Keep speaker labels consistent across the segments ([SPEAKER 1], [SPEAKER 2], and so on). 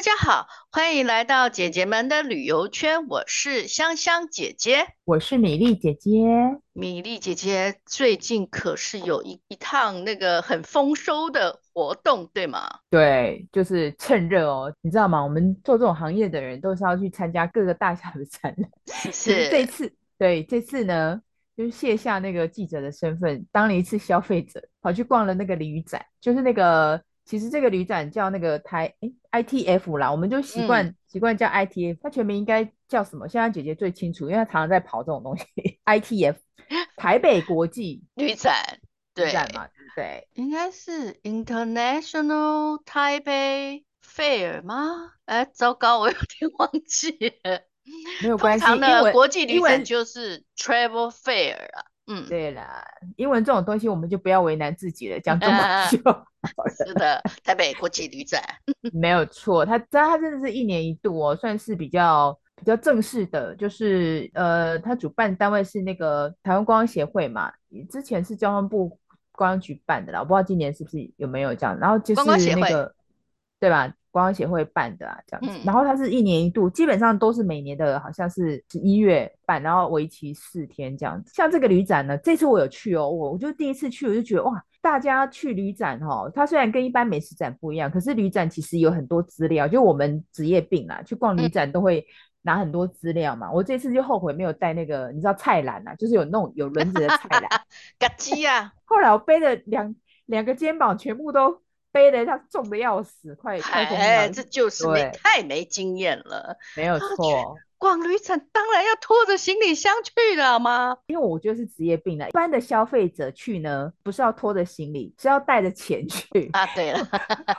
[SPEAKER 1] 大家好，欢迎来到姐姐们的旅游圈。我是香香姐姐，
[SPEAKER 2] 我是米粒姐姐。
[SPEAKER 1] 米粒姐姐最近可是有一一趟那个很丰收的活动，对吗？
[SPEAKER 2] 对，就是趁热哦。你知道吗？我们做这种行业的人都是要去参加各个大小的展览。
[SPEAKER 1] 是
[SPEAKER 2] 这次，对这次呢，就是卸下那个记者的身份，当了一次消费者，跑去逛了那个鲤鱼展，就是那个。其实这个旅展叫那个台诶 ITF 啦，我们就习惯、嗯、习惯叫 ITF，它全名应该叫什么？现在姐姐最清楚，因为她常常在跑这种东西。ITF 台北国际
[SPEAKER 1] 旅展，对
[SPEAKER 2] 嘛？对，
[SPEAKER 1] 应该是 International Taipei Fair 吗？哎，糟糕，我有点忘记了。
[SPEAKER 2] 没有关系，
[SPEAKER 1] 通常的国际旅展就是 Travel Fair 啊。嗯，
[SPEAKER 2] 对啦，英文这种东西我们就不要为难自己了，讲中文就好了。
[SPEAKER 1] 是的，台北国际旅展
[SPEAKER 2] 没有错，它它真的是一年一度哦，算是比较比较正式的，就是呃，它主办单位是那个台湾观光协会嘛，之前是交通部观光局办的啦，我不知道今年是不是有没有这样，然后就是那个对吧？观光协会办的啊，这样子，嗯、然后它是一年一度，基本上都是每年的，好像是十一月办，然后为期四天这样子。像这个旅展呢，这次我有去哦，我我就第一次去，我就觉得哇，大家去旅展哦，它虽然跟一般美食展不一样，可是旅展其实有很多资料，就我们职业病啦，去逛旅展都会拿很多资料嘛。嗯、我这次就后悔没有带那个，你知道菜篮啊，就是有那种有轮子的菜篮，
[SPEAKER 1] 嘎机啊。
[SPEAKER 2] 后来我背了两两个肩膀，全部都。背的他重的要死，快快
[SPEAKER 1] 哎，这就是没太没经验了，
[SPEAKER 2] 没有错。
[SPEAKER 1] 逛旅展当然要拖着行李箱去了吗？
[SPEAKER 2] 因为我觉得是职业病了。一般的消费者去呢，不是要拖着行李，是要带着钱去
[SPEAKER 1] 啊。对了，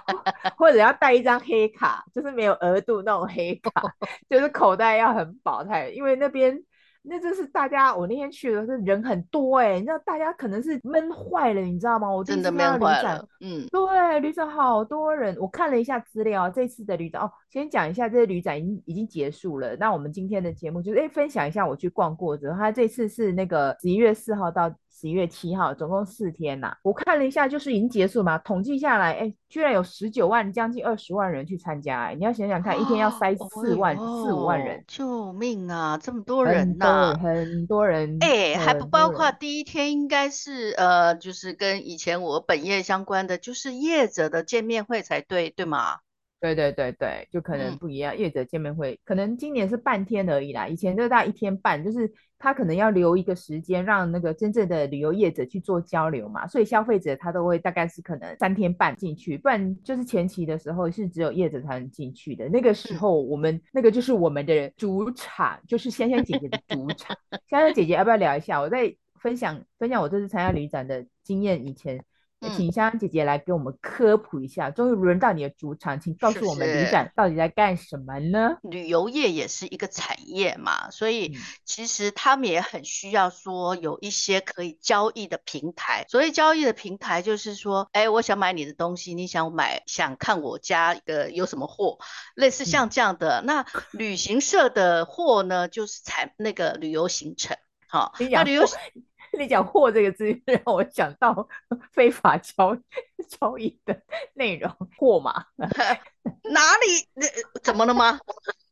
[SPEAKER 2] 或者要带一张黑卡，就是没有额度那种黑卡，就是口袋要很饱太，因为那边。那这是大家，我那天去的是人很多哎、欸，你知道大家可能是闷坏了，你知道吗？我真的闷坏了。嗯，对，旅展好多人，我看了一下资料，这次的旅展哦，先讲一下这个旅展已经已经结束了。那我们今天的节目就是哎，分享一下我去逛过之后，他这次是那个十一月四号到。十一月七号，总共四天呐、啊。我看了一下，就是已经结束嘛。统计下来，哎，居然有十九万，将近二十万人去参加。哎，你要想想看，哦、一天要塞四万、哦、四五万人，
[SPEAKER 1] 救命啊！这么多人呐、啊，
[SPEAKER 2] 很多人。
[SPEAKER 1] 哎，还不包括第一天，应该是呃，就是跟以前我本业相关的，就是业者的见面会才对，对吗？
[SPEAKER 2] 对对对对，就可能不一样。嗯、业者见面会可能今年是半天而已啦，以前就大概一天半，就是他可能要留一个时间让那个真正的旅游业者去做交流嘛，所以消费者他都会大概是可能三天半进去，不然就是前期的时候是只有业者才能进去的。那个时候我们、嗯、那个就是我们的主场，就是香香姐姐的主场。香香姐姐要不要聊一下？我在分享分享我这次参加旅展的经验以前。请香香姐姐来给我们科普一下，终于轮到你的主场，请告诉我们旅展到底在干什么呢？
[SPEAKER 1] 旅游业也是一个产业嘛，所以其实他们也很需要说有一些可以交易的平台。所谓交易的平台，就是说，哎，我想买你的东西，你想买，想看我家一个有什么货，类似像这样的。嗯、那旅行社的货呢，就是产那个旅游行程，好，那旅游。
[SPEAKER 2] 你讲“货”这个字，让我想到 非法交 交易的内容，货嘛？
[SPEAKER 1] 哪里？怎么了吗？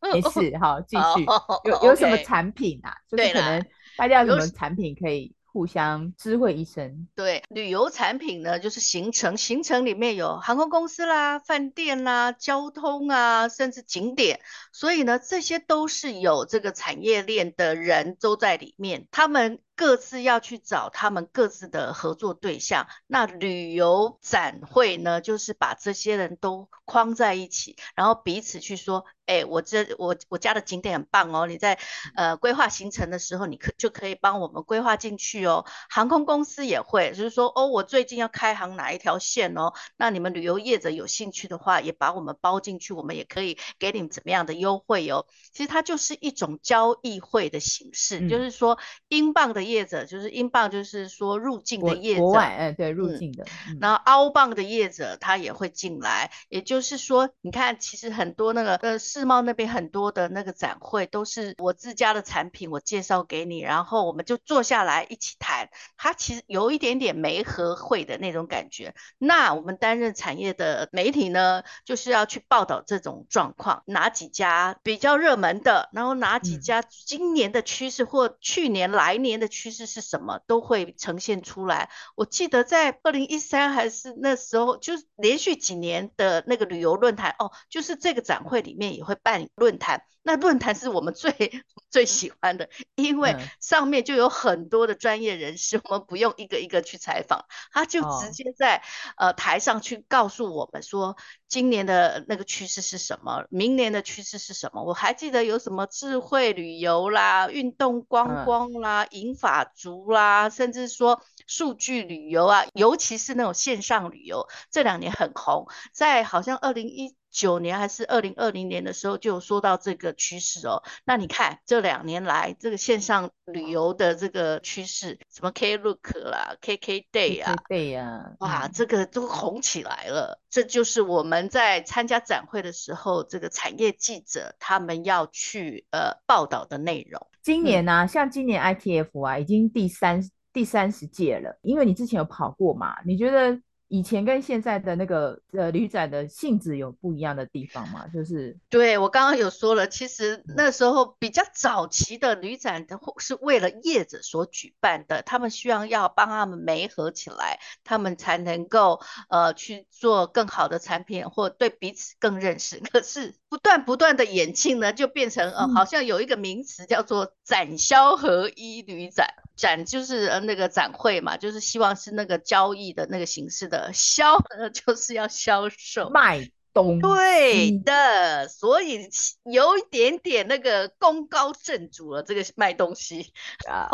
[SPEAKER 2] 没事，好，继续。Oh, 有有什么产品啊？就是可能大家有什么产品可以？互相知会一声。
[SPEAKER 1] 对，旅游产品呢，就是行程，行程里面有航空公司啦、饭店啦、交通啊，甚至景点，所以呢，这些都是有这个产业链的人都在里面，他们各自要去找他们各自的合作对象。那旅游展会呢，就是把这些人都框在一起，然后彼此去说。哎，我这我我家的景点很棒哦，你在呃规划行程的时候，你可就可以帮我们规划进去哦。航空公司也会，就是说哦，我最近要开航哪一条线哦，那你们旅游业者有兴趣的话，也把我们包进去，我们也可以给你们怎么样的优惠哦。其实它就是一种交易会的形式，嗯、就是说英镑的业者就是英镑，就是说入境的业者，
[SPEAKER 2] 国外，哎，对，入境的。
[SPEAKER 1] 然后澳镑的业者他也会进来，也就是说，你看，其实很多那个呃世贸那边很多的那个展会都是我自家的产品，我介绍给你，然后我们就坐下来一起谈。它其实有一点点媒合会的那种感觉。那我们担任产业的媒体呢，就是要去报道这种状况，哪几家比较热门的，然后哪几家今年的趋势或去年来年的趋势是什么，都会呈现出来。我记得在二零一三还是那时候，就是连续几年的那个旅游论坛哦，就是这个展会里面也会办论坛。那论坛是我们最 最喜欢的，因为上面就有很多的专业人士，我们不用一个一个去采访，他就直接在呃台上去告诉我们说，今年的那个趋势是什么，明年的趋势是什么。我还记得有什么智慧旅游啦、运动观光啦、银法族啦，甚至说数据旅游啊，尤其是那种线上旅游，这两年很红，在好像二零一九年还是二零二零年的时候就有说到这个趋势哦。那你看这两年来这个线上旅游的这个趋势，什么 Klook 啦、KK Day 啊，
[SPEAKER 2] 对呀，
[SPEAKER 1] 哇，这个都红起来了。这就是我们在参加展会的时候，这个产业记者他们要去呃报道的内容。
[SPEAKER 2] 今年呢、啊，嗯、像今年 ITF 啊，已经第三第三十届了。因为你之前有跑过嘛，你觉得？以前跟现在的那个呃旅展的性质有不一样的地方吗？就是
[SPEAKER 1] 对我刚刚有说了，其实那时候比较早期的旅展的是为了业者所举办的，他们需要要帮他们媒合起来，他们才能够呃去做更好的产品或对彼此更认识。可是不断不断的演进呢，就变成呃好像有一个名词叫做展销合一旅展。展就是呃那个展会嘛，就是希望是那个交易的那个形式的，销呃 就是要销售。
[SPEAKER 2] 卖东西，
[SPEAKER 1] 对的，所以有一点点那个功高震主了，这个卖东西。啊，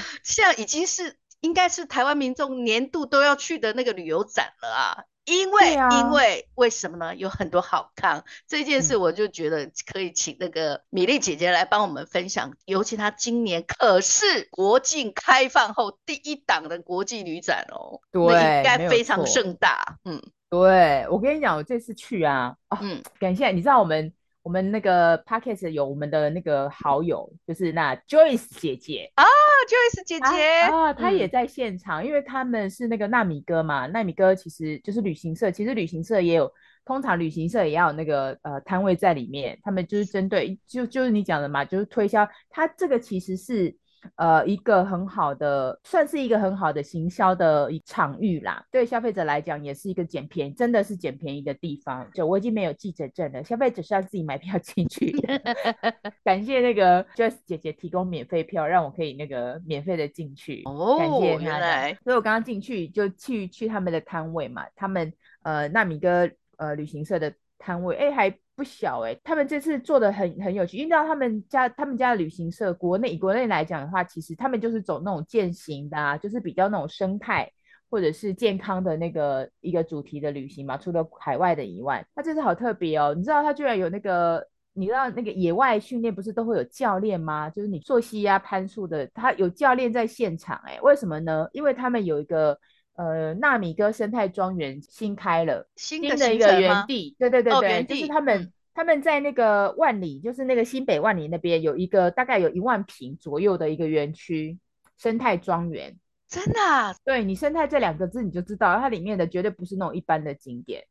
[SPEAKER 1] 现在已经是应该是台湾民众年度都要去的那个旅游展了啊。因为，啊、因为为什么呢？有很多好康这件事，我就觉得可以请那个米粒姐姐来帮我们分享。嗯、尤其她今年可是国境开放后第一档的国际旅展哦，
[SPEAKER 2] 对，
[SPEAKER 1] 应该非常盛大。嗯，
[SPEAKER 2] 对，我跟你讲，我这次去啊，哦、嗯，感谢你知道我们。我们那个 podcast 有我们的那个好友，就是那 Joyce 姐姐
[SPEAKER 1] 啊，Joyce 姐姐
[SPEAKER 2] 啊，她也在现场，嗯、因为他们是那个纳米哥嘛，纳米哥其实就是旅行社，其实旅行社也有，通常旅行社也要有那个呃摊位在里面，他们就是针对，就就是你讲的嘛，就是推销，他这个其实是。呃，一个很好的，算是一个很好的行销的场域啦。对消费者来讲，也是一个捡便宜，真的是捡便宜的地方。就我已经没有记者证了，消费者是要自己买票进去的。感谢那个 Joyce 姐姐提供免费票，让我可以那个免费的进去。
[SPEAKER 1] 哦，
[SPEAKER 2] 感谢她。
[SPEAKER 1] 原来。
[SPEAKER 2] 所以我刚刚进去就去去他们的摊位嘛，他们呃纳米哥呃旅行社的摊位，哎还。不小哎、他们这次做的很很有趣，因为他们家他们家的旅行社，国内以国内来讲的话，其实他们就是走那种健行的啊，就是比较那种生态或者是健康的那个一个主题的旅行嘛。除了海外的以外，他这次好特别哦，你知道他居然有那个，你知道那个野外训练不是都会有教练吗？就是你溯溪啊、攀树的，他有教练在现场哎、为什么呢？因为他们有一个。呃，纳米哥生态庄园新开了
[SPEAKER 1] 新的，
[SPEAKER 2] 一个园地，对对对对，
[SPEAKER 1] 哦、
[SPEAKER 2] 就是他们、嗯、他们在那个万里，就是那个新北万里那边有一个大概有一万平左右的一个园区生态庄园，
[SPEAKER 1] 真的、啊？
[SPEAKER 2] 对，你生态这两个字你就知道，它里面的绝对不是那种一般的景点。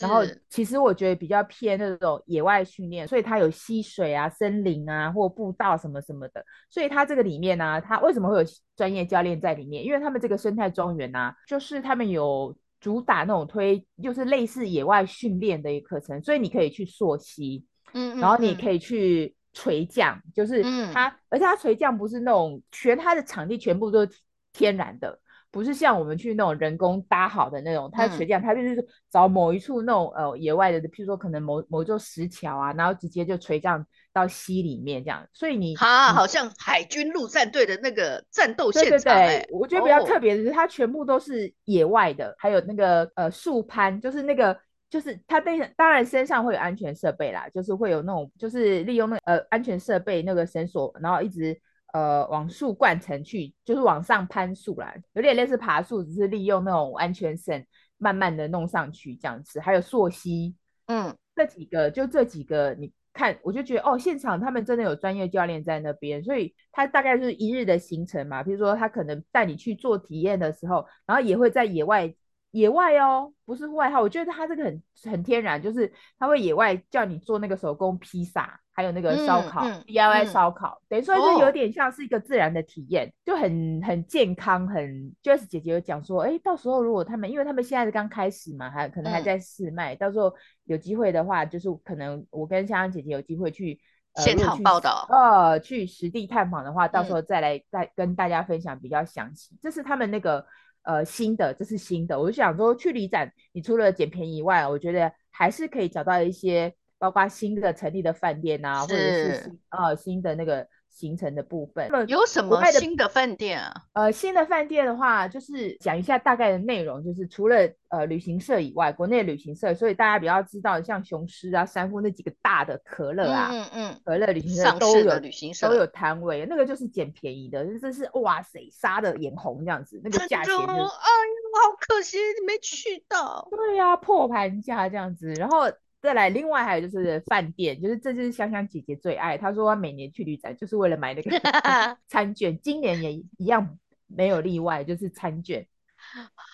[SPEAKER 2] 然后其实我觉得比较偏那种野外训练，所以它有溪水啊、森林啊或步道什么什么的。所以它这个里面呢、啊，它为什么会有专业教练在里面？因为他们这个生态庄园呢，就是他们有主打那种推，就是类似野外训练的一个课程。所以你可以去溯溪，嗯，然后你可以去垂降，嗯、就是它，嗯、而且它垂降不是那种全，它的场地全部都是天然的。不是像我们去那种人工搭好的那种，它垂降，它就是找某一处那种呃野外的，譬如说可能某某座石桥啊，然后直接就垂降到溪里面这样。所以你
[SPEAKER 1] 啊，好像海军陆战队的那个战斗现场、欸。
[SPEAKER 2] 对对对，我觉得比较特别的是，它全部都是野外的，哦、还有那个呃树攀，就是那个就是它那当然身上会有安全设备啦，就是会有那种就是利用那个呃安全设备那个绳索，然后一直。呃往树冠层去，就是往上攀树啦，有点类似爬树，只是利用那种安全绳慢慢的弄上去这样子。还有溯溪，
[SPEAKER 1] 嗯，
[SPEAKER 2] 这几个就这几个，你看我就觉得哦，现场他们真的有专业教练在那边，所以他大概是一日的行程嘛，比如说他可能带你去做体验的时候，然后也会在野外。野外哦，不是户外哈，我觉得它这个很很天然，就是它会野外叫你做那个手工披萨，还有那个烧烤、嗯嗯、DIY 烧烤，等于说是有点像是一个自然的体验，哦、就很很健康，很。Jess 姐姐有讲说，哎，到时候如果他们，因为他们现在是刚开始嘛，还可能还在试卖，嗯、到时候有机会的话，就是可能我跟香香姐姐有机会去、
[SPEAKER 1] 呃、现场报道，
[SPEAKER 2] 呃，去实地探访的话，到时候再来再跟大家分享比较详细。嗯、这是他们那个。呃，新的，这是新的，我就想说，去旅展，你除了捡便宜以外，我觉得还是可以找到一些，包括新的成立的饭店啊，或者是新呃新的那个。行程的部分
[SPEAKER 1] 有什么新的饭店啊？
[SPEAKER 2] 呃，新的饭店的话，就是讲一下大概的内容，就是除了呃旅行社以外，国内旅行社，所以大家比较知道，像雄狮啊、三富那几个大的可乐啊，嗯嗯，可乐旅行社都有
[SPEAKER 1] 旅行社
[SPEAKER 2] 都有摊位，那个就是捡便宜的，这是哇塞，杀的眼红这样子，那个价钱就是，哎呀，
[SPEAKER 1] 好可惜没去到。
[SPEAKER 2] 对呀、啊，破盘价这样子，然后。再来，另外还有就是饭店，就是这就是香香姐姐最爱。她说她每年去旅展就是为了买那个 餐券，今年也一样没有例外，就是餐券，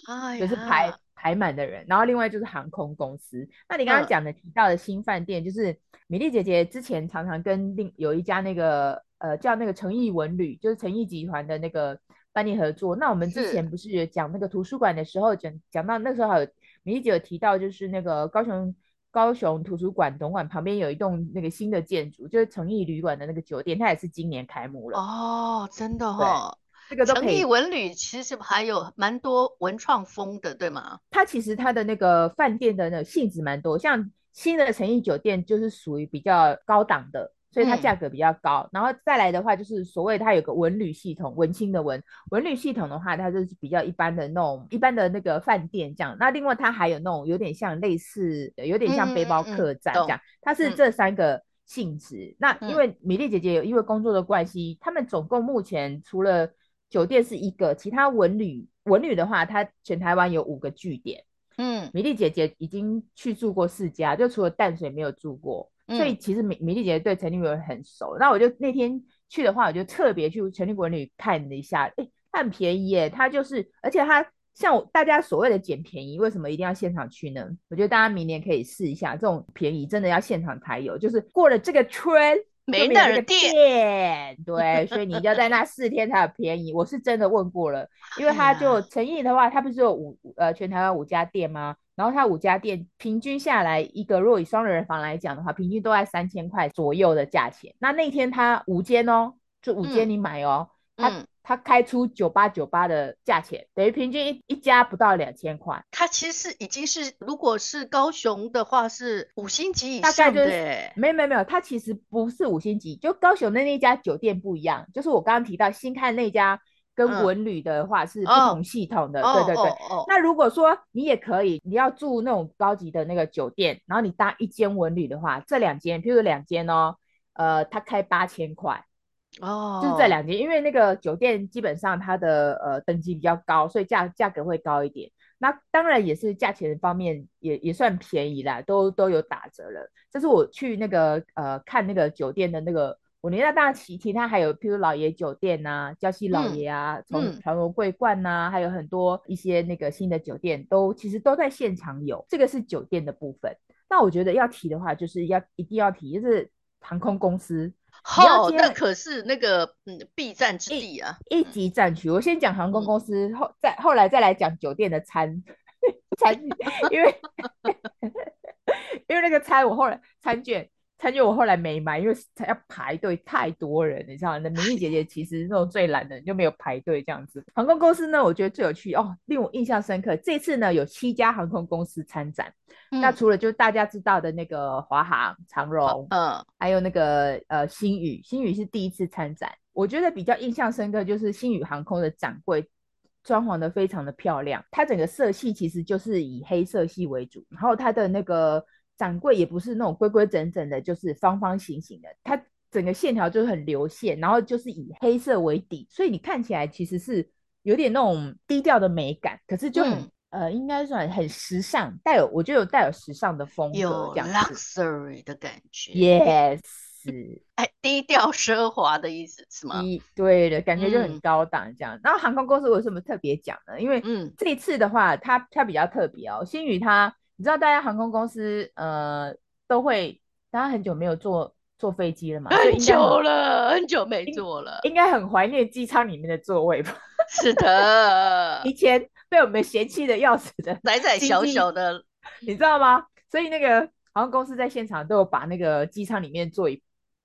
[SPEAKER 1] 哎、
[SPEAKER 2] 就是排排满的人。然后另外就是航空公司。那你刚刚讲的提到的新饭店，就是米粒姐姐之前常常跟另有一家那个呃叫那个诚毅文旅，就是诚毅集团的那个饭店合作。那我们之前不是讲那个图书馆的时候，讲讲到那时候还有米粒姐有提到，就是那个高雄。高雄图书馆总馆旁边有一栋那个新的建筑，就是诚毅旅馆的那个酒店，它也是今年开幕了。
[SPEAKER 1] 哦，真的哦，
[SPEAKER 2] 这个
[SPEAKER 1] 诚毅文旅其实还有蛮多文创风的，对吗？
[SPEAKER 2] 它其实它的那个饭店的那个性质蛮多，像新的诚毅酒店就是属于比较高档的。所以它价格比较高，嗯、然后再来的话就是所谓它有个文旅系统，文青的文文旅系统的话，它就是比较一般的那种一般的那个饭店这样。那另外它还有那种有点像类似，有点像背包客栈这样，嗯嗯嗯、它是这三个性质。嗯、那因为米粒姐姐有因为工作的关系，他们总共目前除了酒店是一个，其他文旅文旅的话，它全台湾有五个据点。嗯，米粒姐姐已经去住过四家，就除了淡水没有住过。所以其实米米丽姐对诚毅文旅很熟，那我就那天去的话，我就特别去诚毅文旅看了一下，哎，它很便宜耶，它就是，而且它像大家所谓的捡便宜，为什么一定要现场去呢？我觉得大家明年可以试一下，这种便宜真的要现场才有，就是过了这个村
[SPEAKER 1] 没那个店，
[SPEAKER 2] 对，所以你要在那四天才有便宜。我是真的问过了，因为他就诚意的话，他不是有五呃全台湾五家店吗？然后他五家店平均下来一个，如果以双人房来讲的话，平均都在三千块左右的价钱。那那天他五间哦，就五间你买哦，它、嗯、它开出九八九八的价钱，等于平均一一家不到两千块。
[SPEAKER 1] 它其实已经是，如果是高雄的话是五星级以上的。
[SPEAKER 2] 没有没有没有，它其实不是五星级，就高雄的那家酒店不一样，就是我刚刚提到新开那家。跟文旅的话是不同系统的，嗯、对对对。哦哦哦、那如果说你也可以，你要住那种高级的那个酒店，然后你搭一间文旅的话，这两间，譬如两间哦，呃，它开八千块，哦，就是这两间，因为那个酒店基本上它的呃等级比较高，所以价价格会高一点。那当然也是价钱方面也也算便宜啦，都都有打折了。这是我去那个呃看那个酒店的那个。我连到大其其他还有，譬如老爷酒店呐、啊、礁溪老爷啊、从长荣桂冠呐，还有很多一些那个新的酒店，都其实都在现场有。这个是酒店的部分。那我觉得要提的话，就是要一定要提，就是航空公司。
[SPEAKER 1] 好、哦，那可是那个嗯必战之地啊，
[SPEAKER 2] 一,一级战区。我先讲航空公司，嗯、后再后来再来讲酒店的餐 餐，因为 因为那个餐我后来餐券。餐券我后来没买，因为要排队太多人，你知道？那米粒姐姐其实那种最懒的人就没有排队这样子。航空公司呢，我觉得最有趣哦，令我印象深刻。这次呢有七家航空公司参展，嗯、那除了就大家知道的那个华航、长荣，嗯，还有那个呃新宇，新宇是第一次参展。我觉得比较印象深刻就是新宇航空的展柜装潢的非常的漂亮，它整个色系其实就是以黑色系为主，然后它的那个。展柜也不是那种规规整整的，就是方方形形的。它整个线条就是很流线，然后就是以黑色为底，所以你看起来其实是有点那种低调的美感，可是就很、嗯、呃，应该算很时尚，带有我觉得有带有时尚的风格，
[SPEAKER 1] 有 luxury 的感觉。
[SPEAKER 2] Yes，
[SPEAKER 1] 哎，低调奢华的意思是吗？
[SPEAKER 2] 对的，感觉就很高档这样。嗯、然后航空公司为什么特别讲呢？因为嗯，这一次的话，它它比较特别哦。星宇它，你知道大家航空公司呃都会，大家很久没有坐。坐飞机了嘛？
[SPEAKER 1] 很久了，很久没坐了，
[SPEAKER 2] 应该很怀念机舱里面的座位吧？
[SPEAKER 1] 是的，
[SPEAKER 2] 以前被我们嫌弃的要死的，
[SPEAKER 1] 窄窄小小的，
[SPEAKER 2] 你知道吗？所以那个航空公司在现场都有把那个机舱里面座椅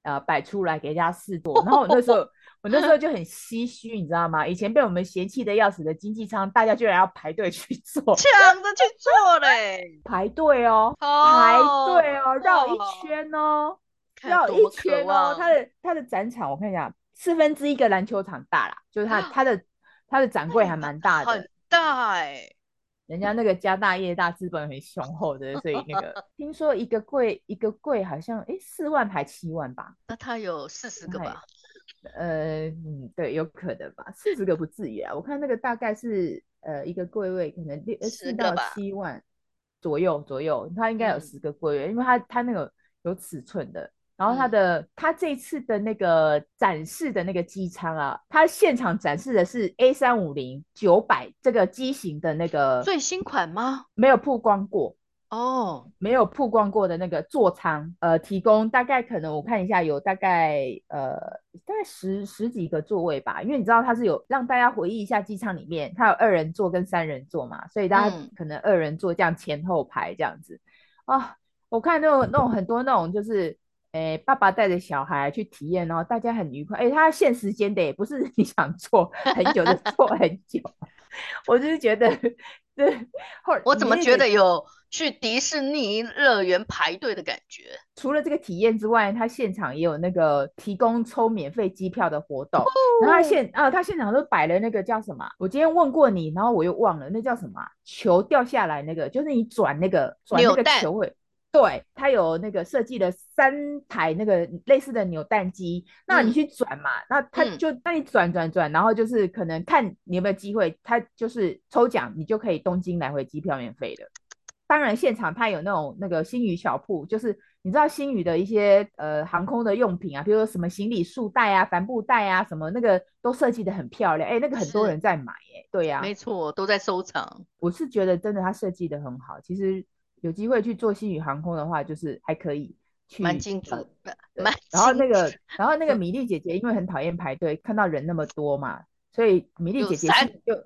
[SPEAKER 2] 呃摆出来给人家试坐，然后我那时候我那时候就很唏嘘，你知道吗？以前被我们嫌弃的要死的经济舱，大家居然要排队去坐，
[SPEAKER 1] 抢着去坐嘞，
[SPEAKER 2] 排队哦，排队哦，绕一圈哦。绕一圈哦，它的它的展场我看一下，四分之一个篮球场大啦，就是它它的它的展柜还蛮大的，
[SPEAKER 1] 很大哎、欸。
[SPEAKER 2] 人家那个家大业大，资本很雄厚的，所以那个 听说一个柜一个柜好像哎四万还七万吧？
[SPEAKER 1] 那他有四十个吧？
[SPEAKER 2] 呃嗯对，有可能吧，四十个不至于啊。我看那个大概是呃一个柜位可能六四到七万左右左右，他应该有十个柜位，嗯、因为他他那个有尺寸的。然后它的它、嗯、这次的那个展示的那个机舱啊，它现场展示的是 A 三五零九百这个机型的那个
[SPEAKER 1] 最新款吗？
[SPEAKER 2] 没有曝光过
[SPEAKER 1] 哦，
[SPEAKER 2] 没有曝光过的那个座舱，呃，提供大概可能我看一下有大概呃大概十十几个座位吧，因为你知道它是有让大家回忆一下机舱里面它有二人座跟三人座嘛，所以大家可能二人座这样前后排这样子啊、嗯哦，我看那种那种很多那种就是。诶，爸爸带着小孩去体验，然后大家很愉快。诶，他限时间的，也不是 你想做很久就做很久。我就是觉得，对，
[SPEAKER 1] 我怎么觉得有去迪士尼乐园排队的感觉？
[SPEAKER 2] 除了这个体验之外，他现场也有那个提供抽免费机票的活动。哦、然后他现啊，他现场都摆了那个叫什么？我今天问过你，然后我又忘了，那叫什么？球掉下来那个，就是你转那个转那个球会。对，它有那个设计了三台那个类似的扭蛋机，那你去转嘛，嗯、那它就那你转转转，然后就是可能看你有没有机会，它就是抽奖，你就可以东京来回机票免费的。当然现场它有那种那个星宇小铺，就是你知道星宇的一些呃航空的用品啊，比如说什么行李束带啊、帆布袋啊，什么那个都设计的很漂亮，哎，那个很多人在买，哎，对呀、啊，
[SPEAKER 1] 没错，都在收藏。
[SPEAKER 2] 我是觉得真的它设计的很好，其实。有机会去做星宇航空的话，就是还可以去，
[SPEAKER 1] 蛮精致的。
[SPEAKER 2] 然后那个，然后那个 米莉姐姐因为很讨厌排队，看到人那么多嘛，所以米莉姐姐心里就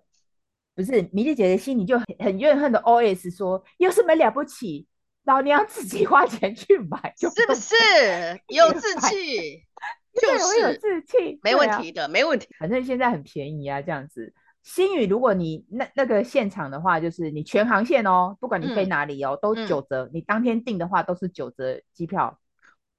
[SPEAKER 2] 不是米莉姐姐心里就很很怨恨的 OS 说：有什么了不起？老娘自己花钱去买，
[SPEAKER 1] 是不是有 志气？就是有
[SPEAKER 2] 志气，
[SPEAKER 1] 没问题的，没问题。
[SPEAKER 2] 反正现在很便宜啊，这样子。星宇，如果你那那个现场的话，就是你全航线哦，不管你飞哪里哦，嗯、都九折。嗯、你当天订的话，都是九折机票。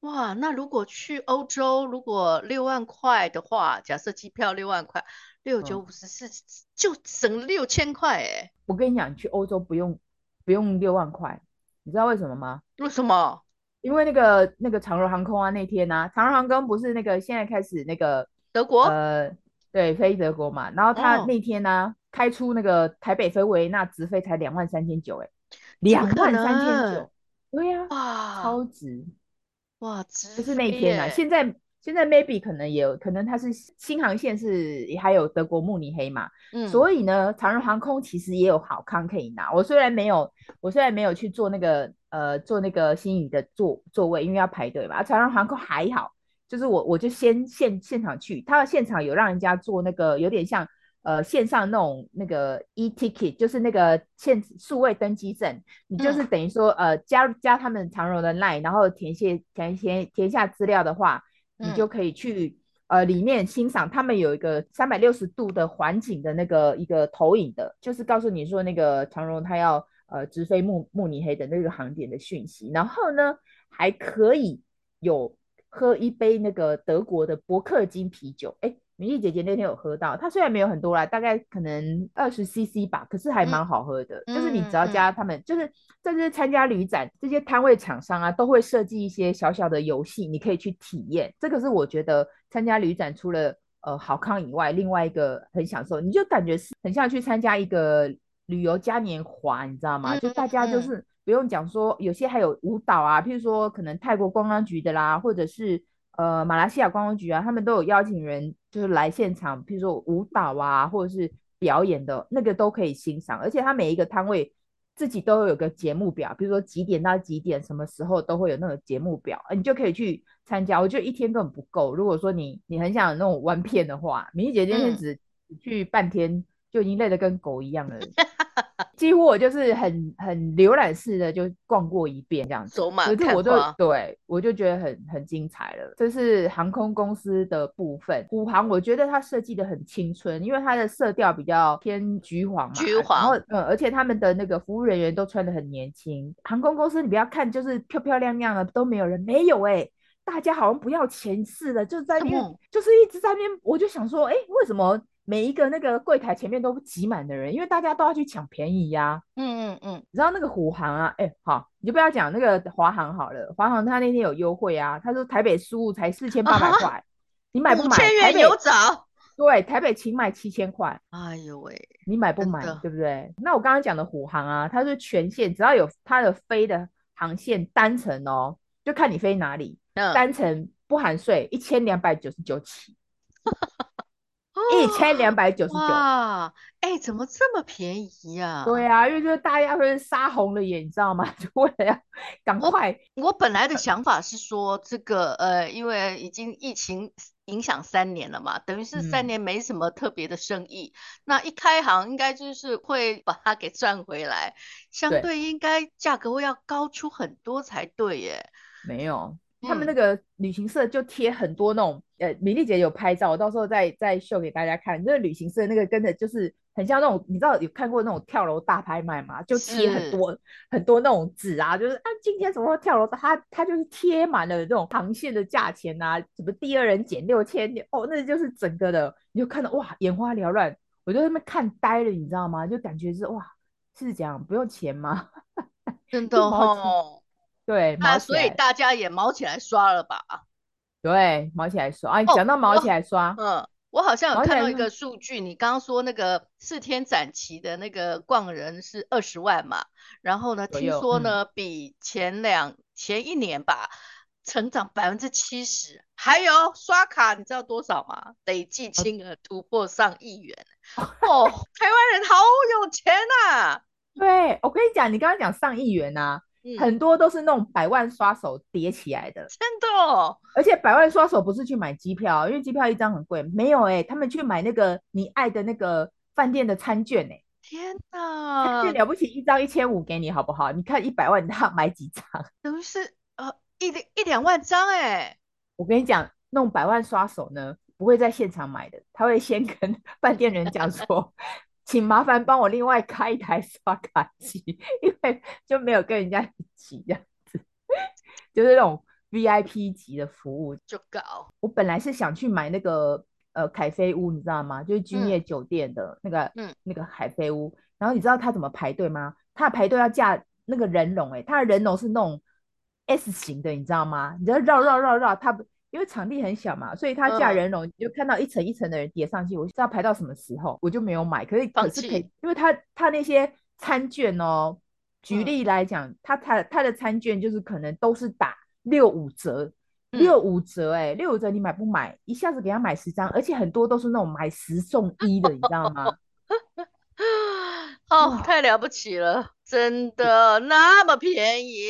[SPEAKER 1] 哇，那如果去欧洲，如果六万块的话，假设机票六万块，六九五十四，就省六千块哎。
[SPEAKER 2] 我跟你讲，你去欧洲不用不用六万块，你知道为什么吗？
[SPEAKER 1] 为什么？因
[SPEAKER 2] 为那个那个长荣航空啊，那天呢、啊，长荣航空不是那个现在开始那个
[SPEAKER 1] 德国
[SPEAKER 2] 呃。对，飞德国嘛，然后他那天呢、啊哦、开出那个台北飞维也纳直飞才两万三千九，哎，两万三千九，对呀、啊，哇，超值，
[SPEAKER 1] 哇，值，
[SPEAKER 2] 就是那天啊，现在现在 maybe 可能也有可能它是新航线是还有德国慕尼黑嘛，嗯，所以呢，长荣航空其实也有好康可以拿。我虽然没有，我虽然没有去做那个呃坐那个星宇的座座位，因为要排队嘛，长荣航空还好。就是我，我就先现现场去，他的现场有让人家做那个有点像呃线上那种那个 e-ticket，就是那个现数位登机证，你就是等于说呃加加他们长荣的 line，然后填写填填填下资料的话，你就可以去呃里面欣赏他们有一个三百六十度的环景的那个一个投影的，就是告诉你说那个长荣他要呃直飞慕慕尼黑的那个航点的讯息，然后呢还可以有。喝一杯那个德国的伯克金啤酒，哎，米粒姐姐那天有喝到，它虽然没有很多啦，大概可能二十 CC 吧，可是还蛮好喝的。嗯、就是你只要加他们，嗯、就是在这是参加旅展这些摊位厂商啊，都会设计一些小小的游戏，你可以去体验。这个是我觉得参加旅展除了呃好康以外，另外一个很享受，你就感觉是很像去参加一个旅游嘉年华，你知道吗？嗯、就大家就是不用讲说，有些还有舞蹈啊，譬如说可能泰国观光局的啦，或者是。呃，马来西亚观光局啊，他们都有邀请人，就是来现场，譬如说舞蹈啊，或者是表演的那个都可以欣赏。而且他每一个摊位自己都有个节目表，比如说几点到几点，什么时候都会有那个节目表，你就可以去参加。我觉得一天根本不够。如果说你你很想有那种玩片的话，米粒姐今天只去半天就已经累得跟狗一样了。几乎我就是很很浏览式的就逛过一遍这样子，
[SPEAKER 1] 走马看花，
[SPEAKER 2] 可是我就对我就觉得很很精彩了。这是航空公司的部分，虎航我觉得它设计的很青春，因为它的色调比较偏橘黄嘛，
[SPEAKER 1] 橘黄。
[SPEAKER 2] 然后呃，而且他们的那个服务人员都穿的很年轻。航空公司你不要看就是漂漂亮亮的都没有人，没有哎、欸，大家好像不要钱似的，就在那边、嗯、就是一直在那边，我就想说，哎、欸，为什么？每一个那个柜台前面都挤满的人，因为大家都要去抢便宜呀、啊。嗯嗯嗯，你知道那个虎航啊？哎、欸，好，你就不要讲那个华航好了。华航他那天有优惠啊，他说台北输入才四千八百块，啊、你买不买？五千元有找。对，台北请买七千块。哎呦喂，你买不买？对不对？那我刚刚讲的虎航啊，它是全线只要有它的飞的航线单程哦，就看你飞哪里，嗯、单程不含税，一千两百九十九起。一千两百九十九，哇，
[SPEAKER 1] 哎、欸，怎么这么便宜呀、啊？
[SPEAKER 2] 对啊，因为就是大家会杀红了眼，你知道吗？就为了要赶快
[SPEAKER 1] 我。我本来的想法是说，这个呃，因为已经疫情影响三年了嘛，等于是三年没什么特别的生意，嗯、那一开行应该就是会把它给赚回来，相对应该价格会要高出很多才对耶。
[SPEAKER 2] 没有。他们那个旅行社就贴很多那种，呃，米粒姐有拍照，我到时候再再秀给大家看。那个旅行社那个跟着就是很像那种，你知道有看过那种跳楼大拍卖吗？就贴很多很多那种纸啊，就是啊，今天什么跳楼，他他就是贴满了这种航线的价钱啊，什么第二人减六千，哦，那就是整个的，你就看到哇，眼花缭乱，我就在那边看呆了，你知道吗？就感觉是哇，是这样，不用钱吗？
[SPEAKER 1] 真的哦。
[SPEAKER 2] 对，
[SPEAKER 1] 那所以大家也毛起来刷了吧？
[SPEAKER 2] 对，毛起来刷。哎，讲到毛起来刷，
[SPEAKER 1] 嗯，我好像有看到一个数据，你刚刚说那个四天展期的那个逛人是二十万嘛？然后呢，听说呢，比前两前一年吧，成长百分之七十。还有刷卡，你知道多少吗？累计金额突破上亿元。哦，台湾人好有钱呐！
[SPEAKER 2] 对，我跟你讲，你刚刚讲上亿元呐。很多都是那种百万刷手叠起来的，
[SPEAKER 1] 真的哦。
[SPEAKER 2] 而且百万刷手不是去买机票，因为机票一张很贵，没有哎、欸，他们去买那个你爱的那个饭店的餐券哎、欸。
[SPEAKER 1] 天哪，
[SPEAKER 2] 这了不起，一张一千五给你好不好？你看一百万他买几张？
[SPEAKER 1] 等于是呃一一两万张哎、欸。
[SPEAKER 2] 我跟你讲，那种百万刷手呢，不会在现场买的，他会先跟饭店人讲说。请麻烦帮我另外开一台刷卡机，因为就没有跟人家一起这样子，就是那种 VIP 级的服务
[SPEAKER 1] 就搞。
[SPEAKER 2] 我本来是想去买那个呃凯菲屋，你知道吗？就是君悦酒店的那个嗯那个凯菲屋。然后你知道他怎么排队吗？他排队要架那个人龙，诶，他的人龙是那种 S 型的，你知道吗？你知道绕绕绕绕他不。因为场地很小嘛，所以他架人龙，你就看到一层一层的人叠上去。我不知道排到什么时候，我就没有买。可是可是可以，因为他他那些餐券哦，举例来讲，他他他的餐券就是可能都是打六五折，六五折哎，六五折你买不买？一下子给他买十张，而且很多都是那种买十送一的，你知道吗？
[SPEAKER 1] 哦，太了不起了，真的那么便宜？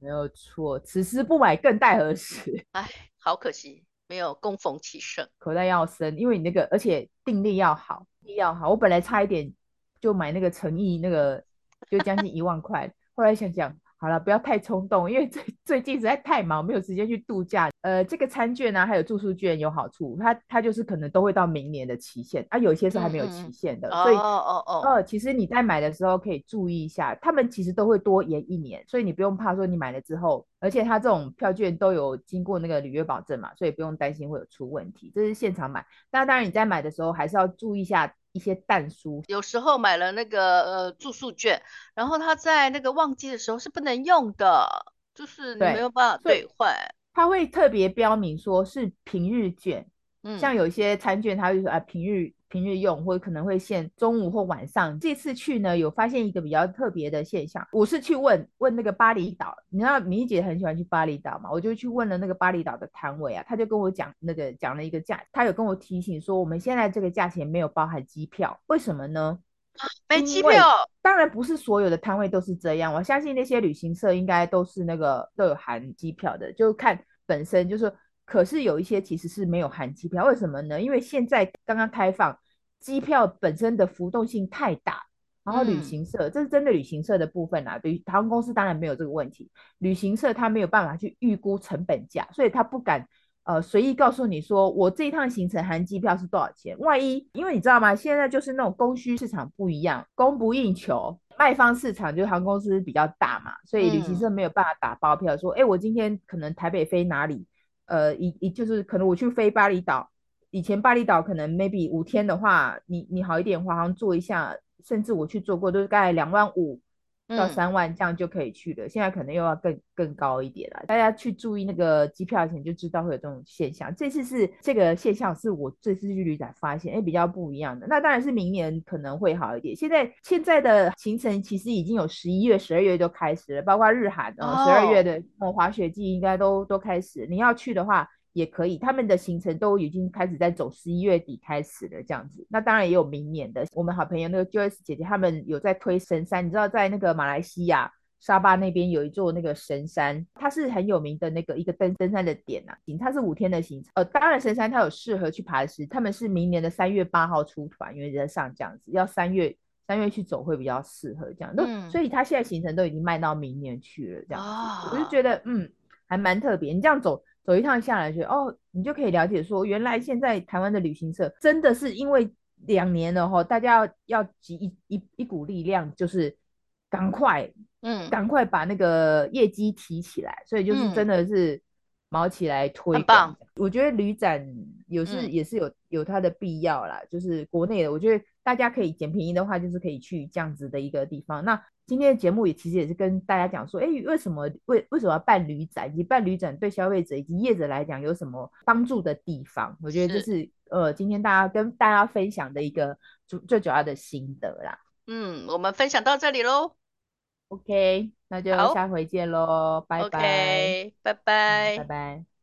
[SPEAKER 2] 没有错，此时不买更待何时？
[SPEAKER 1] 哎。好可惜，没有供逢其盛，
[SPEAKER 2] 口袋要深，因为你那个，而且定力要好，定力要好。我本来差一点就买那个诚意，那个就将近一万块，后来想想。好了，不要太冲动，因为最最近实在太忙，没有时间去度假。呃，这个餐券呢、啊，还有住宿券有好处，它它就是可能都会到明年的期限，啊，有一些是还没有期限的，嗯、所以哦哦哦，呃，其实你在买的时候可以注意一下，他们其实都会多延一年，所以你不用怕说你买了之后而且它这种票券都有经过那个履约保证嘛，所以不用担心会有出问题。这是现场买，那当然你在买的时候还是要注意一下一些但书。
[SPEAKER 1] 有时候买了那个呃住宿券，然后它在那个旺季的时候是不能用的，就是你没有办法兑换。
[SPEAKER 2] 它会特别标明说是平日券，嗯，像有一些餐券，它会说啊平日。平日用或者可能会限中午或晚上。这次去呢，有发现一个比较特别的现象。我是去问问那个巴厘岛，你知道米姐很喜欢去巴厘岛嘛？我就去问了那个巴厘岛的摊位啊，他就跟我讲那个讲了一个价，他有跟我提醒说，我们现在这个价钱没有包含机票，为什么呢？
[SPEAKER 1] 没机票？
[SPEAKER 2] 当然不是所有的摊位都是这样，我相信那些旅行社应该都是那个都有含机票的，就看本身就是。可是有一些其实是没有含机票，为什么呢？因为现在刚刚开放，机票本身的浮动性太大，然后旅行社、嗯、这是针对旅行社的部分啊，对于航空公司当然没有这个问题，旅行社他没有办法去预估成本价，所以他不敢呃随意告诉你说我这一趟行程含机票是多少钱，万一因为你知道吗？现在就是那种供需市场不一样，供不应求，卖方市场就是航空公司比较大嘛，所以旅行社没有办法打包票说，哎、嗯，我今天可能台北飞哪里？呃，一一就是可能我去飞巴厘岛，以前巴厘岛可能 maybe 五天的话，你你好一点的话，好像做一下，甚至我去做过都是大概两万五。到三万这样就可以去了，嗯、现在可能又要更更高一点了。大家去注意那个机票钱，就知道会有这种现象。这次是这个现象，是我这次去旅展发现，哎，比较不一样的。那当然是明年可能会好一点。现在现在的行程其实已经有十一月、十二月都开始了，包括日韩啊，十二月的呃滑雪季应该都都开始。你要去的话。也可以，他们的行程都已经开始在走，十一月底开始了这样子。那当然也有明年的，我们好朋友那个 Joyce 姐姐他们有在推神山，你知道在那个马来西亚沙巴那边有一座那个神山，它是很有名的那个一个登登山的点呐、啊，它是五天的行程。呃，当然神山它有适合去爬的时，他们是明年的三月八号出团，因为在上这样子，要三月三月去走会比较适合这样。嗯，所以他现在行程都已经卖到明年去了这样子，哦、我就觉得嗯还蛮特别，你这样走。走一趟下来，觉得哦，你就可以了解说，原来现在台湾的旅行社真的是因为两年了哈，大家要要集一一一股力量，就是赶快，嗯，赶快把那个业绩提起来，所以就是真的是卯起来推，很棒。我觉得旅展有是也是有有它的必要啦，就是国内的，我觉得大家可以捡便宜的话，就是可以去这样子的一个地方。那今天的节目也其实也是跟大家讲说，哎，为什么为为什么要办旅展，以及办旅展对消费者以及业者来讲有什么帮助的地方？我觉得这是呃，今天大家跟大家分享的一个主最主要的心得啦。
[SPEAKER 1] 嗯，我们分享到这里喽。
[SPEAKER 2] OK，那就下回见喽，拜拜，
[SPEAKER 1] 拜拜，
[SPEAKER 2] 拜拜。